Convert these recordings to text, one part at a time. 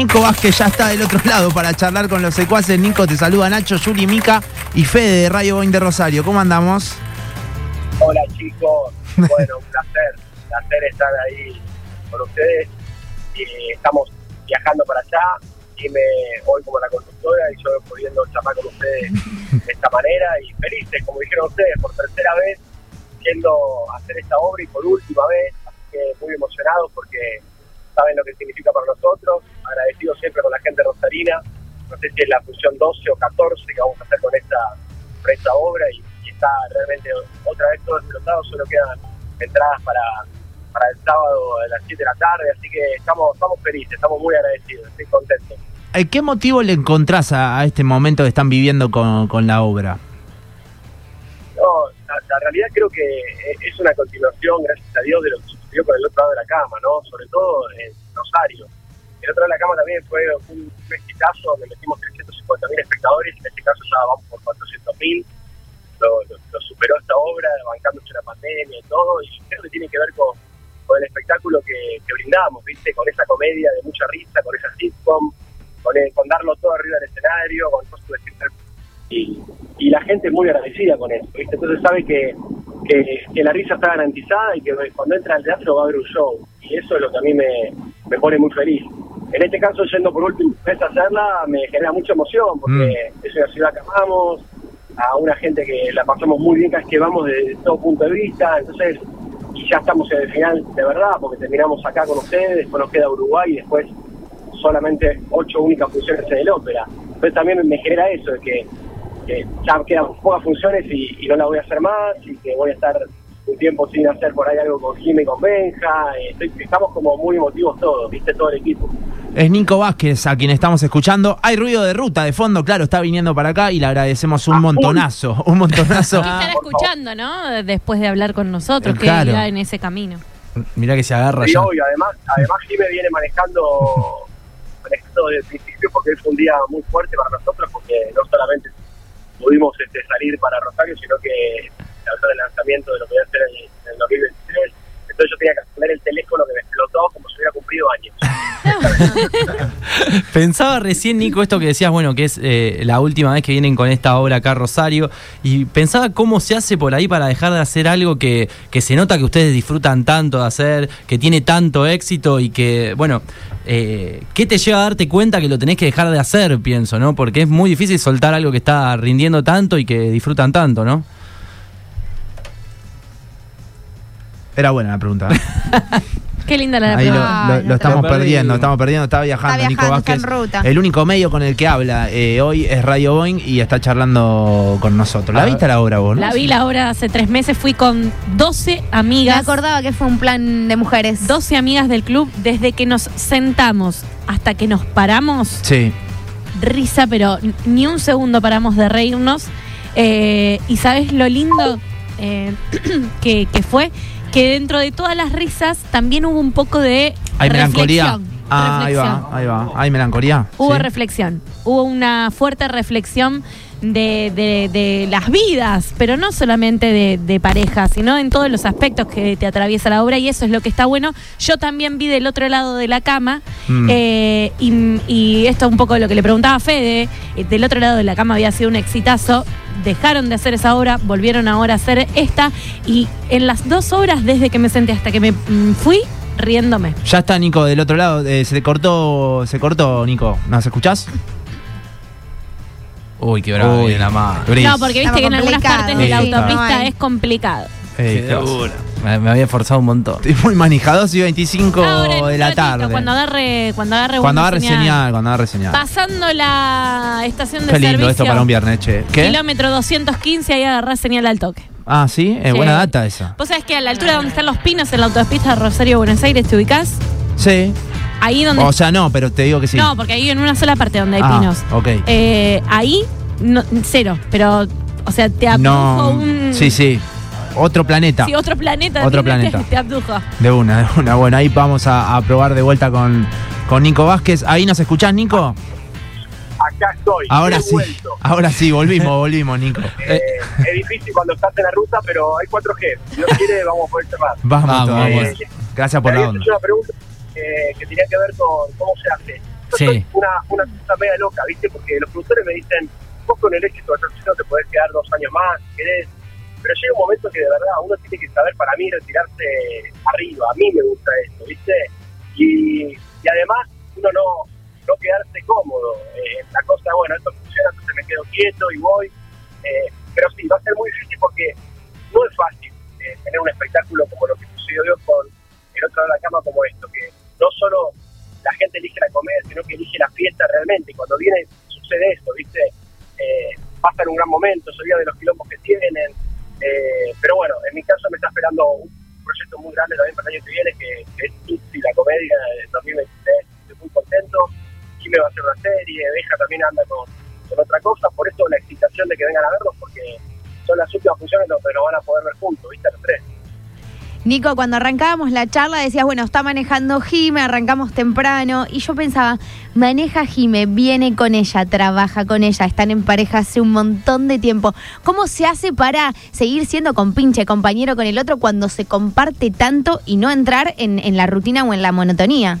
Nico Vázquez ya está del otro lado para charlar con los secuaces. Nico, te saluda Nacho, Juli, Mica y Fede de Radio Boing de Rosario. ¿Cómo andamos? Hola chicos, bueno, un placer, un placer estar ahí con ustedes. Y estamos viajando para allá, y me hoy como la conductora y yo pudiendo charlar con ustedes de esta manera y felices, como dijeron ustedes, por tercera vez yendo a hacer esta obra y por última vez, así que muy emocionados porque saben lo que significa para nosotros, agradecidos siempre con la gente rosarina, no sé si es la función 12 o 14 que vamos a hacer con esta, con esta obra y, y está realmente otra vez todo explotado, solo quedan entradas para, para el sábado a las 7 de la tarde, así que estamos, estamos felices, estamos muy agradecidos, estoy contento. Eh, ¿Qué motivo le encontrás a, a este momento que están viviendo con, con la obra? No, la, la realidad creo que es una continuación, gracias a Dios, de lo que sucedió con el otro lado de la cama, ¿no? Sobre todo en Rosario. El otro de la cama también fue un exitazo donde metimos 350 mil espectadores, en este caso ya vamos por 400 mil. Lo, lo, lo superó esta obra, bancándose la pandemia y todo, y creo que tiene que ver con, con el espectáculo que, brindamos, ¿viste? Con esa comedia de mucha risa, con esa sitcom, con, el- con darlo todo arriba del escenario, con de y, y la gente es muy agradecida con eso, ¿viste? Entonces sabe que, que, la risa está garantizada y que cuando entra al teatro va a haber un show. Y eso es lo que a mí me pone muy feliz. En este caso, yendo por última vez a hacerla, me genera mucha emoción porque es una ciudad que amamos, a una gente que la pasamos muy bien que vamos desde todo punto de vista. Entonces, y ya estamos en el final de verdad, porque terminamos acá con ustedes, después nos queda Uruguay y después solamente ocho únicas funciones en el ópera. Entonces también me genera eso, de que, que ya quedan pocas funciones y, y no la voy a hacer más, y que voy a estar un tiempo sin hacer por ahí algo con Jimmy y con Benja. eh, estoy- estamos como muy emotivos todos, viste, todo el equipo. Es Nico Vázquez a quien estamos escuchando. Hay ruido de ruta de fondo, claro, está viniendo para acá y le agradecemos un montonazo, un montonazo. ¿Qué estará escuchando, no? Después de hablar con nosotros, que Claro. irá en ese camino. Mirá que se agarra Y ya. hoy, además, además Jimmy viene manejando, manejando desde el principio porque es un día muy fuerte para nosotros, porque no solamente pudimos este, salir para Rosario, sino que el lanzamiento de lo que voy a hacer en, en el 2023. Entonces yo tenía que poner el teléfono que me explotó como si hubiera cumplido años. Pensaba recién, Nico, esto que decías, bueno, que es eh, la última vez que vienen con esta obra acá a Rosario, y pensaba cómo se hace por ahí para dejar de hacer algo que, que se nota que ustedes disfrutan tanto de hacer, que tiene tanto éxito y que, bueno, eh, ¿qué te lleva a darte cuenta que lo tenés que dejar de hacer, pienso, ¿no? Porque es muy difícil soltar algo que está rindiendo tanto y que disfrutan tanto, ¿no? Era buena la pregunta. Qué linda la Ahí lo, lo- Ay, lo estamos perdí. perdiendo, estamos perdiendo, está viajando, Está Nico viajando, está Vázquez. en ruta. El único medio con el que habla eh, hoy es Radio Boeing y está charlando con nosotros. ¿La Ah, viste la obra vos? no? La vi la hora hace tres meses, fui con 12 Me amigas. acordaba que fue un plan de mujeres. 12 amigas del club, desde que nos sentamos hasta que nos paramos, Sí. risa, pero ni un segundo paramos de reírnos. Eh, y sabes lo lindo eh, que, que fue que dentro de todas las risas también hubo un poco de Hay melancolía. reflexión. Ah, ahí va, ahí va. Hay melancolía. Hubo Sí. reflexión, hubo una fuerte reflexión de, de- de las vidas, pero no solamente de, de pareja, sino en todos los aspectos que te atraviesa la obra y eso es lo que está bueno. Yo también vi del otro lado de la cama Mm. eh, y, y esto es un poco lo que le preguntaba a Fede, eh, del otro lado de la cama había sido un exitazo. Dejaron de hacer esa obra, volvieron ahora a hacer esta y en las dos horas desde que me senté hasta que me mm, fui, riéndome. Ya está Nico del otro lado. eh, se cortó, se cortó, Nico. ¿Nos escuchás? Uy, qué bravo Uy. la mano. Gris. No, porque viste que en algunas partes de la Sí, autopista No es complicado. Qué dura. Me, me había esforzado un montón. Estoy muy manejado, 2 y 25 Ahora, de la ratito, tarde. Cuando agarre, cuando agarre, Cuando agarre señal, cuando agarre señal. Pasando la estación de Qué lindo servicio. esto para un viernes, che. ¿Qué? Kilómetro 215, ahí agarrás señal al toque. Ah, sí, es Sí. buena data esa. Vos sabés que a la altura donde están los pinos, en la autopista de Rosario, Buenos Aires, ¿te ubicás? Sí. Ahí donde. O sea, no, pero te digo que sí. No, porque ahí en una sola parte donde hay Ah, pinos. ok. Eh, ahí, no- cero. Pero, o sea, te abdujo No. un. Sí, sí. Otro planeta. Sí, otro planeta. Otro planeta. Te, te abdujo. De una, de una. Bueno, ahí vamos a, a probar de vuelta con, con Nico Vázquez. ¿Ahí nos escuchás, Nico? Acá estoy, Ahora sí. vuelto. Ahora sí, volvimos, volvimos, Nico. Eh, es difícil cuando estás en la ruta, pero hay 4G. Si Dios quiere, vamos a poder cerrar. Vamos, Vamos, todavía. vamos. Gracias por la onda. hecho una pregunta eh, que tenía que ver con cómo se hace. Sí. una, una cosa media loca, ¿viste? Porque los productores me dicen, vos con el éxito de Torcino te podés quedar dos años más, si querés. Pero llega un momento que de verdad uno tiene que saber para mí retirarse arriba. A mí me gusta esto, ¿viste? Y, y además uno no, no quedarse cómodo. Eh, la cosa, bueno, esto funciona, entonces me quedo quieto y voy. Eh, pero sí, va a ser muy difícil porque no es fácil eh, tener un espectáculo como lo que sucedió con el otro de la cama como esto, que no solo la gente elige la comedia, sino que elige la fiesta realmente. Y cuando viene, sucede esto, ¿viste? Eh, pasan un gran momento, olvida de los quilombos que tienen. Eh, pero bueno, en mi caso me está esperando un proyecto muy grande también para el año que viene, que, que es Tutsi, la comedia del 2023. Estoy muy contento. Y me va a hacer una serie, Deja también anda con, con otra cosa. Por eso la excitación de que vengan a verlos, porque son las últimas funciones donde nos van a poder ver juntos, Nico, cuando arrancábamos la charla decías, bueno, está manejando Jime, arrancamos temprano. Y yo pensaba, maneja Jime, viene con ella, trabaja con ella, están en pareja hace un montón de tiempo. ¿Cómo se hace para seguir siendo compinche, compañero con el otro cuando se comparte tanto y no entrar en, la rutina o en la monotonía?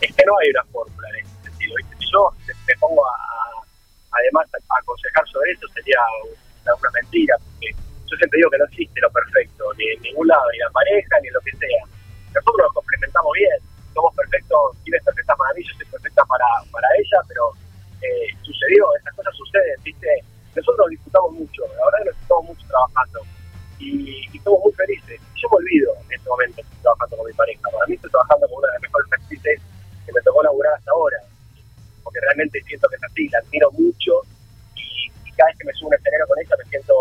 es que no hay una fórmula en ese sentido. yo me pongo a, además a aconsejar sobre eso sería una, mentira, yo siempre digo que no existe lo perfecto, ni en ningún lado, ni la pareja, ni lo que sea. Nosotros nos complementamos bien, somos perfectos, Tina es perfecta para mí, yo soy perfecta para, para ella, pero eh, sucedió, esas cosas suceden, ¿viste? Nosotros disfrutamos mucho, la verdad que nos disfrutamos mucho trabajando y, y somos muy felices. Yo me olvido en este momento estoy trabajando con mi pareja, para mí estoy trabajando con una de las mejores actrices que me tocó laburar hasta ahora, porque realmente siento que es así, la admiro mucho y, y cada vez que me subo a un escenario con ella me siento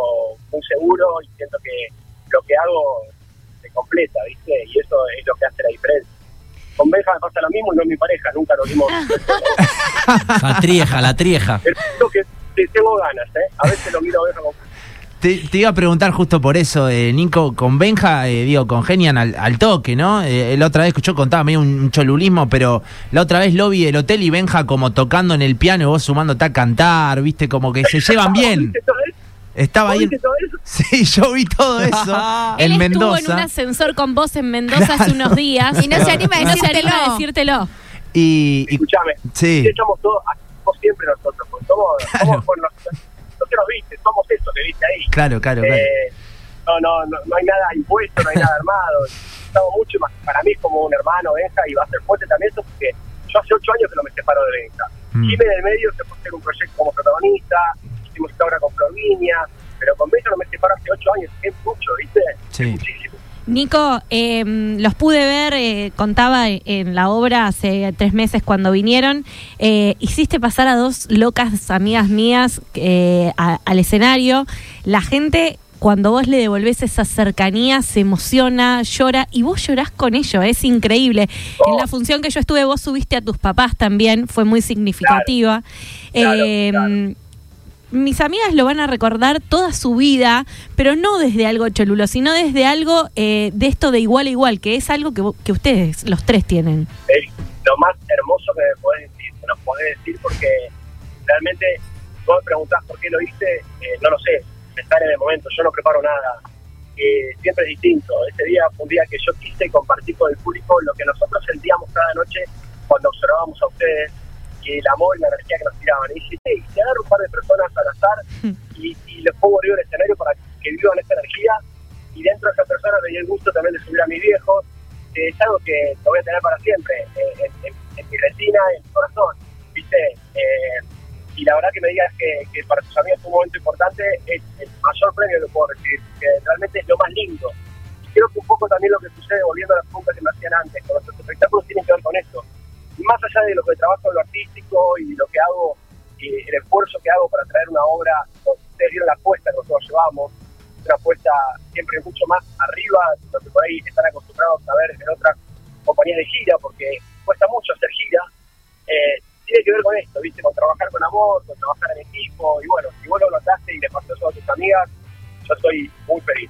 muy seguro y siento que lo que hago se completa, ¿viste? Y eso es lo que hace la diferencia. Con Benja me pasa lo mismo y no es mi pareja, nunca nos dimos... La trieja, la trieja. Pero creo que te- tengo ganas, ¿eh? A veces lo miro a Benja con... Te, te iba a preguntar justo por eso, eh, Nico, con Benja, eh, digo, congenian al, al toque, ¿no? Eh, la otra vez que yo contaba medio un, un cholulismo, pero la otra vez lo vi el hotel y Benja como tocando en el piano y vos sumándote a cantar, ¿viste? Como que se llevan bien. Estaba ahí. ¿Viste todo eso? Sí, yo vi todo eso Él en estuvo en un Mendoza. ascensor con vos en Mendoza hace unos días. Y no se anima a No se decírtelo. anima a decírtelo. Y, y- Escuchame, sí, somos todos, somos siempre nosotros, pues somos, somos bueno, no, no que nos viste, somos eso que viste ahí. claro, claro, claro. Eh, no, no, no, no hay nada impuesto, no hay nada armado. Estamos mucho más, para mí es como un hermano, Benja, y va a ser fuerte también eso, porque yo hace ocho años que no me separo de Benja. Mm. Jimmy en el medio se fue a hacer un proyecto como protagonista, hicimos esta obra con Florvinia, pero con Benja no me separo hace ocho años, es mucho, ¿viste? Sí. Es muchísimo. Nico, eh, los pude ver, eh, contaba en la obra hace tres meses cuando vinieron. Eh, hiciste pasar a dos locas amigas mías eh, a- al escenario. La gente, cuando vos le devolvés esa cercanía, se emociona, llora y vos llorás con ello. Es increíble. En la función que yo estuve, vos subiste a tus papás también, fue muy significativa. Claro, Eh, claro. Mis amigas lo van a recordar toda su vida, pero no desde algo cholulo, sino desde algo eh, de esto de igual a igual, que es algo que, ustedes, los tres, tienen. es lo más hermoso que me podés decir, que nos podés decir, porque realmente vos me preguntás por qué lo hice, eh, no lo sé, sale en el momento, yo no preparo nada, eh, siempre es distinto. Este día fue un día que yo quise compartir con el público lo que nosotros sentíamos cada noche cuando observábamos a ustedes y el amor y la energía que nos tiraban. Y dije, hey, te agarro un par de personas al azar y, y les pongo arriba el escenario para que vivan esta energía y dentro de esa persona me dio el gusto también de subir a mis viejos que es algo que lo voy a tener para siempre eh, en, en- en mi retina, en mi corazón, ¿viste? Eh, y la verdad que me digas que, que para tus amigos fue un momento importante es el mayor premio que puedo recibir, que realmente es lo más lindo. Y creo que un poco también lo que sucede, volviendo a las preguntas que me hacían antes, con nuestros espectáculos tiene que ver con esto. Más allá de lo que trabajo en lo artístico y lo que hago, y el esfuerzo que hago para traer una obra, ustedes vieron la apuesta que nosotros llevamos, una apuesta siempre mucho más arriba de lo que por ahí están acostumbrados a ver en otras compañías de gira, porque cuesta mucho hacer gira. Eh, tiene que ver con esto, ¿viste? Con trabajar con amor, con trabajar en equipo, y bueno, si vos lo notaste y le pasó a tus amigas, yo estoy muy feliz.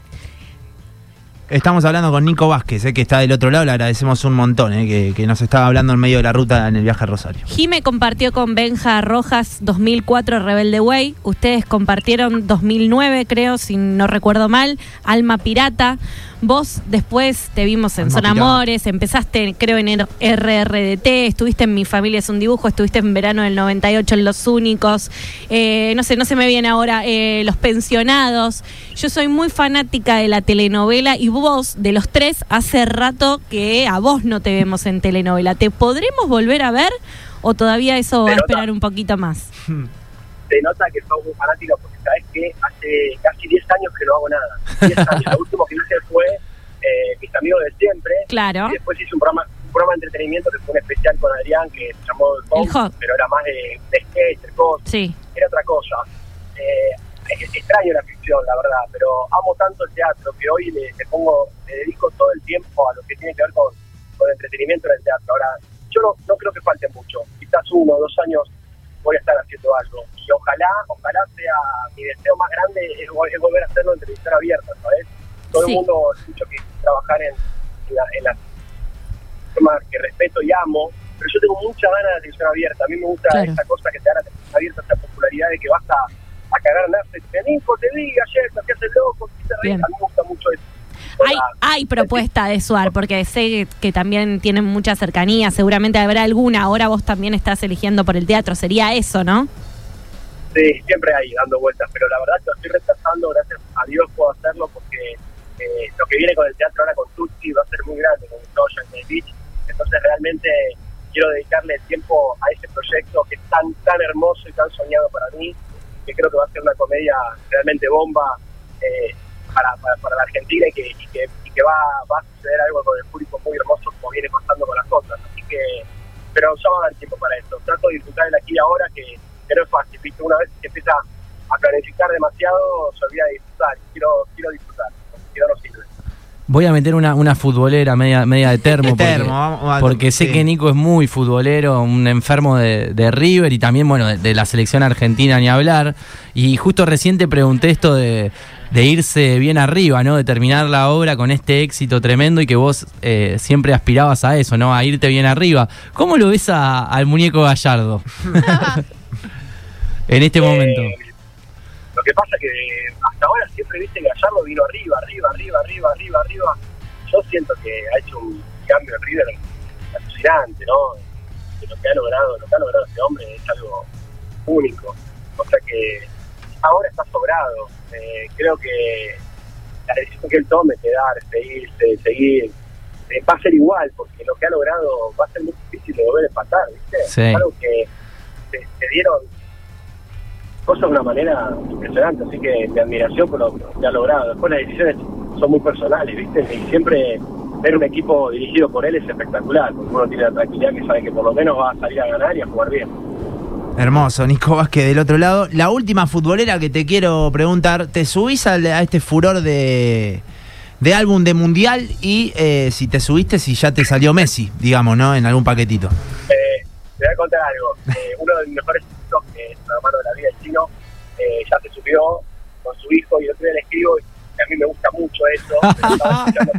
Estamos hablando con Nico Vázquez, eh, que está del otro lado, le agradecemos un montón, eh, que, nos estaba hablando en medio de la ruta en el viaje a Rosario. Jime compartió con Benja Rojas 2004 Rebelde Way. Ustedes compartieron 2009, creo, si no recuerdo mal, Alma Pirata. Vos después te vimos en Alma Son. Amores, empezaste creo en el RRDT, estuviste en Mi Familia es un dibujo, estuviste en verano del 98 en Los Únicos, eh, no sé, no se me viene ahora eh, Los Pensionados. Yo soy muy fanática de la telenovela y vos, de los tres, hace rato que a vos no te vemos en telenovela. ¿Te podremos volver a ver o todavía eso va a esperar un poquito más? Se nota que sos muy fanática porque sabes que hace casi 10 años que no hago nada. 10 años. Lo último que hice fue eh, Mis Amigos de Siempre. Claro. Y después hice un programa, un programa de entretenimiento que fue un especial con Adrián que se llamó El Home, El Home. pero era más de, de sketch, de cosas. Sí. era otra cosa. Eh, es- extraño la ficción, la verdad, pero amo tanto el teatro que hoy le, le pongo, le dedico todo el tiempo a lo que tiene que ver con, con entretenimiento en el teatro. Ahora, yo no, no creo que falte mucho, quizás uno o dos años voy a estar haciendo algo. Y ojalá, ojalá sea mi deseo más grande es, vol- es volver a hacerlo en televisión abierta, ¿sabes? Todo Sí. el mundo escucho que trabajar en, en, la, en las formas que respeto y amo, pero yo tengo mucha ganas de televisión abierta. A mí me gusta Claro. esa cosa que te da la televisión abierta, esa popularidad de que vas a, a cagar. Te Nico, te vi ayer, te haces loco, te reís. A mí me gusta mucho eso. Hay, hay propuesta de Suar, porque sé que también tienen mucha cercanía, seguramente habrá alguna. Ahora vos también estás eligiendo por el teatro, sería eso, ¿no? Sí, siempre ahí dando vueltas, pero la verdad que lo estoy rechazando, gracias a Dios puedo hacerlo porque eh, lo que viene con el teatro ahora con Tutsi va a ser muy grande, con todo Yankee Beach, entonces realmente quiero dedicarle tiempo a ese proyecto que es tan, tan hermoso y tan soñado para mí, que creo que va a ser una comedia realmente bomba eh, para, para, para la Argentina y que, y que, y que va, va a suceder algo con el público muy hermoso como viene pasando con las otras, así que pero ya va a dar tiempo para eso. Trato de disfrutar el aquí y ahora, que, que no es fácil. Una vez que empieza a planificar demasiado, se olvida de disfrutar. Quiero, quiero disfrutar, porque si no, no sirve. Voy a meter una, una futbolera media, media de termo. De porque, termo, vamos a- porque sé que Nico es muy futbolero, un enfermo de, de River y también, bueno, de, de la selección argentina ni hablar. Y justo recién te pregunté esto de, de irse bien arriba, ¿no? De terminar la obra con este éxito tremendo y que vos eh, siempre aspirabas a eso, ¿no? A irte bien arriba. ¿Cómo lo ves a- al muñeco Gallardo en este momento? Eh, lo que pasa que hasta ahora siempre viste que Gallardo vino arriba, arriba, arriba, arriba, arriba, arriba. Yo siento que ha hecho un cambio en River alucinante, ¿no? Lo que ha logrado, lo que ha logrado este hombre es algo único. O sea que ahora está sobrado. Eh, creo que la decisión que él tome, de dar, seguir, eh, va a ser igual, porque lo que ha logrado va a ser muy difícil de volver a empatar, ¿viste? Sí. Algo que se, se dieron cosas de una manera impresionante, así que mi admiración por lo que ha logrado. Después las decisiones son muy personales, ¿viste? Y siempre ver un equipo dirigido por él es espectacular, porque uno tiene la tranquilidad que sabe que por lo menos va a salir a ganar y a jugar bien. Hermoso, Nico Vázquez del otro lado. La última futbolera que te quiero preguntar, ¿te subís al- a, este furor de, de álbum de mundial? Y eh, si te subiste, si ya te salió Messi, digamos, ¿no? En algún paquetito. Eh, te voy a contar algo. Eh, uno de mis mejores hermano de la vida, el chino, eh, ya se subió con su hijo y otro día le escribo y a mí me gusta mucho eso. no,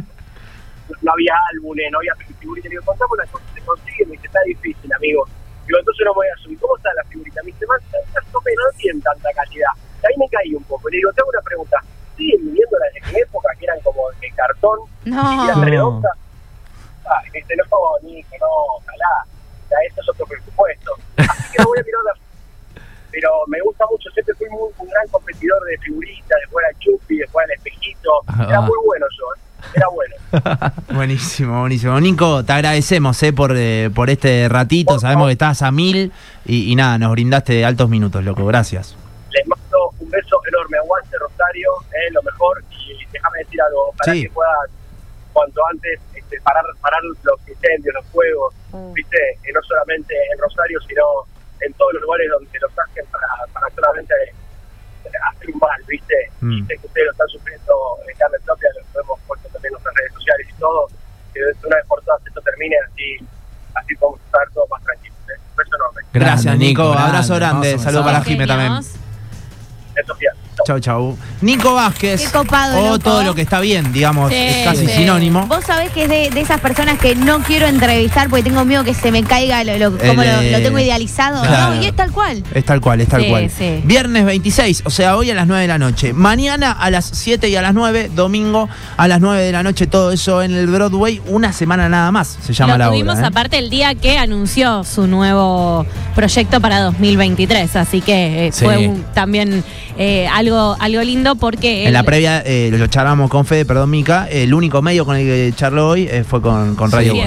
no había álbumes, no había figuritas. Le digo, contame una cosa, se consigue, me dice, está difícil, amigo. Digo, entonces no voy a subir. ¿Cómo está la figurita? Me dice, más, o menos, no tienen tanta calidad. Y ahí me caí un poco. Le digo, te hago una pregunta. ¿Siguen viniendo las de mi época que eran como de cartón y eran No. redondas? Ah, y me dice, no, Nico, no, ojalá. Ya, esto es otro presupuesto. Así que no voy a mirar la pero me gusta mucho, siempre fui muy, un gran competidor de figuritas, de jugar al chupi, de jugar al espejito, era Ah. muy bueno yo, ¿eh? era bueno. Buenísimo, buenísimo. Nico, te agradecemos eh, por, eh, por este ratito. Por Sabemos que estás a mil y, y nada, nos brindaste altos minutos, loco. Gracias. Les mando un beso enorme, aguante Rosario, es lo mejor, y déjame decir algo, Sí. que puedan cuanto antes este, parar, parar los incendios, los fuegos, Mm. viste, y no solamente en Rosario, sino en todos los lugares donde los hacen para, para solamente eh, hacer un mal, viste, y Mm. sé que ustedes lo están sufriendo en carne propia, lo hemos puesto también en nuestras redes sociales y todo, que una vez por todas esto termine así, así podemos estar todos más tranquilos. ¿eh? Un beso enorme. Gracias, Nico. Abrazo grande, Saludos para. Jime también. Eso, Sofía. Chau, chau. Nico Vázquez. Qué copado, O loco. todo lo que está bien, digamos, Sí, es casi sí. sinónimo. Vos sabés que es de, de esas personas que no quiero entrevistar porque tengo miedo que se me caiga lo, lo- como El, lo, eh, lo tengo idealizado. claro. No, y es tal cual. Es tal cual, es tal Sí, cual. sí. Viernes 26, o sea, hoy a las 9 de la noche. Mañana a las 7 y a las 9, domingo a las 9 de la noche, todo eso en el Broadway. Una semana nada más se llama Lo la tuvimos obra. ¿eh? aparte el día que anunció su nuevo proyecto para 2023, así que eh, Sí. fue un- también eh, algo, algo lindo porque... En él- la previa eh, lo charlamos con Fede, perdón, Mica. El único medio con el que charló hoy eh, fue con, con Radio Sí.